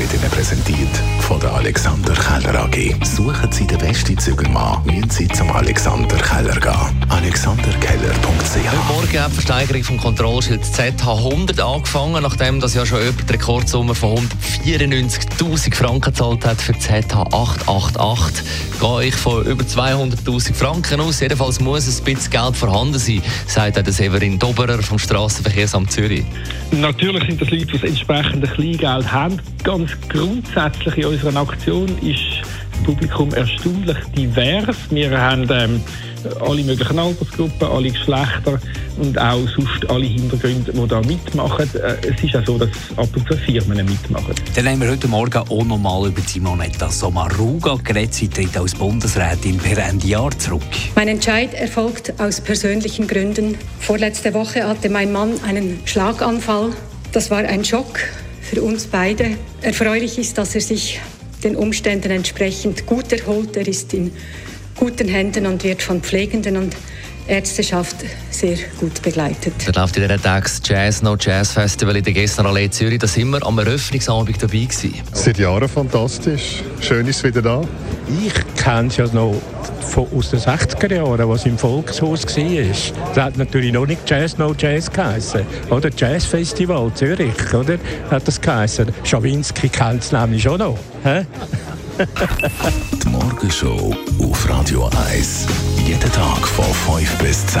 wird Ihnen präsentiert von der Alexander Keller AG. Suchen Sie den besten Zügelmann, müssen Sie zum Alexander Keller gehen. AlexanderKeller.ch Heute Morgen hat die Versteigerung vom Kontrollschild ZH100 angefangen, nachdem das ja schon jemand die Rekordsumme von 194.000 Franken gezahlt hat für ZH888. Gehe ich von über 200.000 Franken aus. Jedenfalls muss ein bisschen Geld vorhanden sein, sagt der Severin Doberer vom Straßenverkehrsamt Zürich. Natürlich sind das Leute, die das entsprechende Kleingeld haben. Ganz grundsätzlich in unserer Aktion ist das Publikum erstaunlich divers. Wir haben ähm, alle möglichen Altersgruppen, alle Geschlechter und auch sonst alle Hintergründe, die da mitmachen. Äh, es ist auch so, dass ab und zu Firmen mitmachen. Dann haben wir heute Morgen auch nochmal über Simonetta Sommaruga geredet. Sie tritt als Bundesrätin per Ende Jahr zurück. Mein Entscheid erfolgt aus persönlichen Gründen. Vorletzte Woche hatte mein Mann einen Schlaganfall. Das war ein Schock für uns beide. Erfreulich ist, dass er sich den Umständen entsprechend gut erholt. Er ist in guten Händen und wird von Pflegenden und Ärzteschaft sehr gut begleitet. Da läuft in diesen Tagen Jazz No Jazz Festival in der Gessnerallee Zürich. Da sind wir am Eröffnungsabend dabei gewesen. Seit Jahren fantastisch. Schön ist es wieder da. Ich kenne es ja noch von, aus den 60er Jahren, was im Volkshaus war. Das hat natürlich noch nicht Jazz No Jazz geheißen. Oder Jazz Festival Zürich, oder? Hat das geheißen. Schawinski kennt es nämlich schon noch. Hä? Die Morgenshow auf Radio 1. Jeden Tag von 5 bis 10.